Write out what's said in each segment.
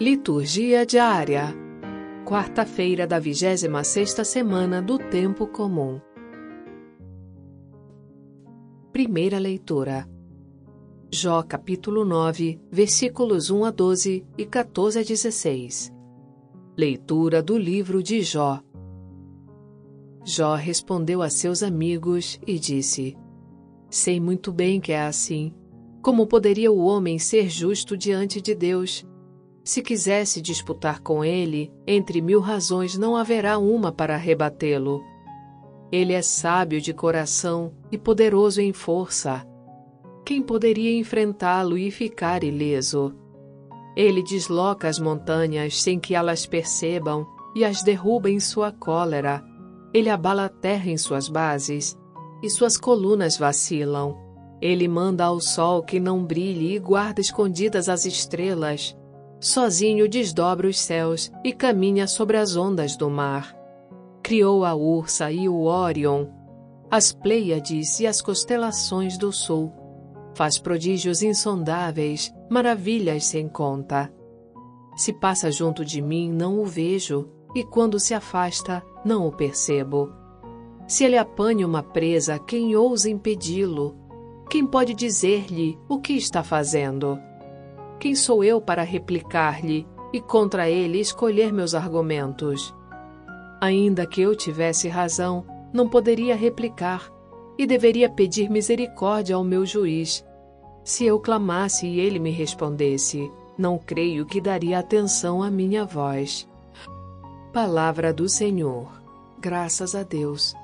Liturgia diária. Quarta-feira da 26ª semana do tempo comum. Primeira leitura. Jó capítulo 9, versículos 1 a 12 e 14 a 16. Leitura do livro de Jó. Jó respondeu a seus amigos e disse: Sei muito bem que é assim. Como poderia o homem ser justo diante de Deus? Se quisesse disputar com ele, entre mil razões não haverá uma para rebatê-lo. Ele é sábio de coração e poderoso em força. Quem poderia enfrentá-lo e ficar ileso? Ele desloca as montanhas sem que elas percebam e as derruba em sua cólera. Ele abala a terra em suas bases e suas colunas vacilam. Ele manda ao sol que não brilhe e guarda escondidas as estrelas. Sozinho desdobra os céus e caminha sobre as ondas do mar. Criou a Ursa e o Órion, as Pleiades e as constelações do sul. Faz prodígios insondáveis, maravilhas sem conta. Se passa junto de mim, não o vejo, e quando se afasta, não o percebo. Se ele apanha uma presa, quem ousa impedi-lo? Quem pode dizer-lhe o que está fazendo? Quem sou eu para replicar-lhe e contra ele escolher meus argumentos? Ainda que eu tivesse razão, não poderia replicar e deveria pedir misericórdia ao meu juiz. Se eu clamasse e ele me respondesse, não creio que daria atenção à minha voz. Palavra do Senhor. Graças a Deus.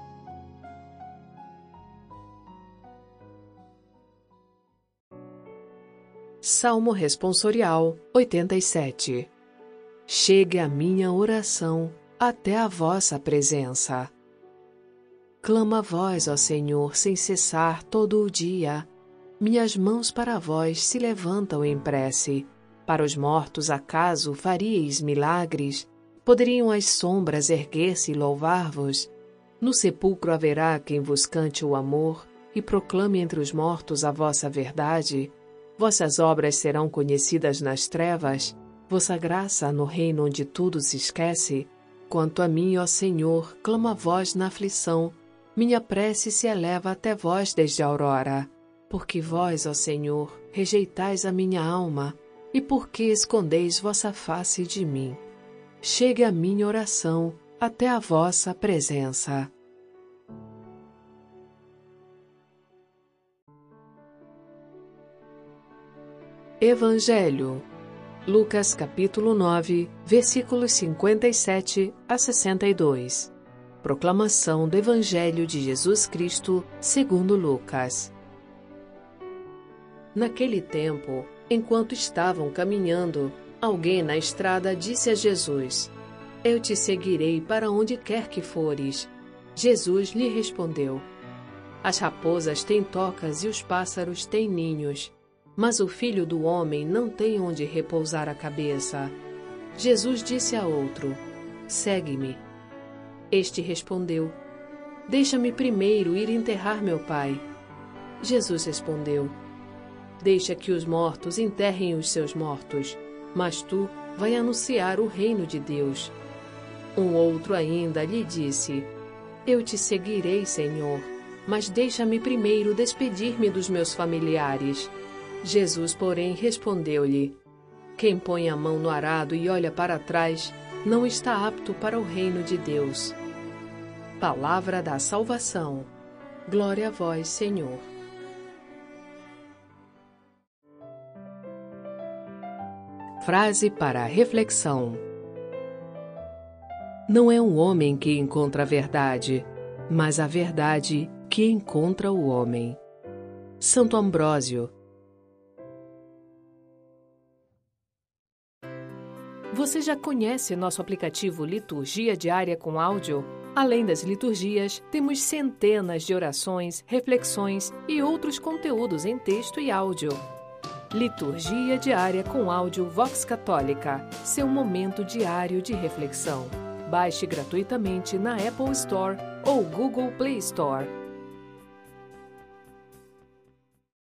Salmo Responsorial 87 Chegue a minha oração até a vossa presença. Clama a vós, ó Senhor, sem cessar todo o dia. Minhas mãos para vós se levantam em prece. Para os mortos, acaso faríeis milagres? Poderiam as sombras erguer-se e louvar-vos? No sepulcro haverá quem vos cante o amor e proclame entre os mortos a vossa verdade? Vossas obras serão conhecidas nas trevas, vossa graça no reino onde tudo se esquece. Quanto a mim, ó Senhor, clamo a vós na aflição, minha prece se eleva até vós desde a aurora. Porque vós, ó Senhor, rejeitais a minha alma, e porque escondeis vossa face de mim. Chegue a minha oração até a vossa presença. Evangelho. Lucas capítulo 9, versículos 57 a 62. Proclamação do Evangelho de Jesus Cristo, segundo Lucas. Naquele tempo, enquanto estavam caminhando, alguém na estrada disse a Jesus: Eu te seguirei para onde quer que fores. Jesus lhe respondeu: As raposas têm tocas e os pássaros têm ninhos mas o filho do homem não tem onde repousar a cabeça. Jesus disse a outro: Segue-me. Este respondeu: Deixa-me primeiro ir enterrar meu pai. Jesus respondeu: Deixa que os mortos enterrem os seus mortos, mas tu vai anunciar o reino de Deus. Um outro ainda lhe disse: Eu te seguirei, Senhor, mas deixa-me primeiro despedir-me dos meus familiares. Jesus, porém, respondeu-lhe: Quem põe a mão no arado e olha para trás, não está apto para o reino de Deus. Palavra da salvação. Glória a vós, Senhor. Frase para reflexão: Não é um homem que encontra a verdade, mas a verdade que encontra o homem. Santo Ambrósio, Você já conhece nosso aplicativo Liturgia Diária com Áudio? Além das liturgias, temos centenas de orações, reflexões e outros conteúdos em texto e áudio. Liturgia Diária com Áudio Vox Católica seu momento diário de reflexão. Baixe gratuitamente na Apple Store ou Google Play Store.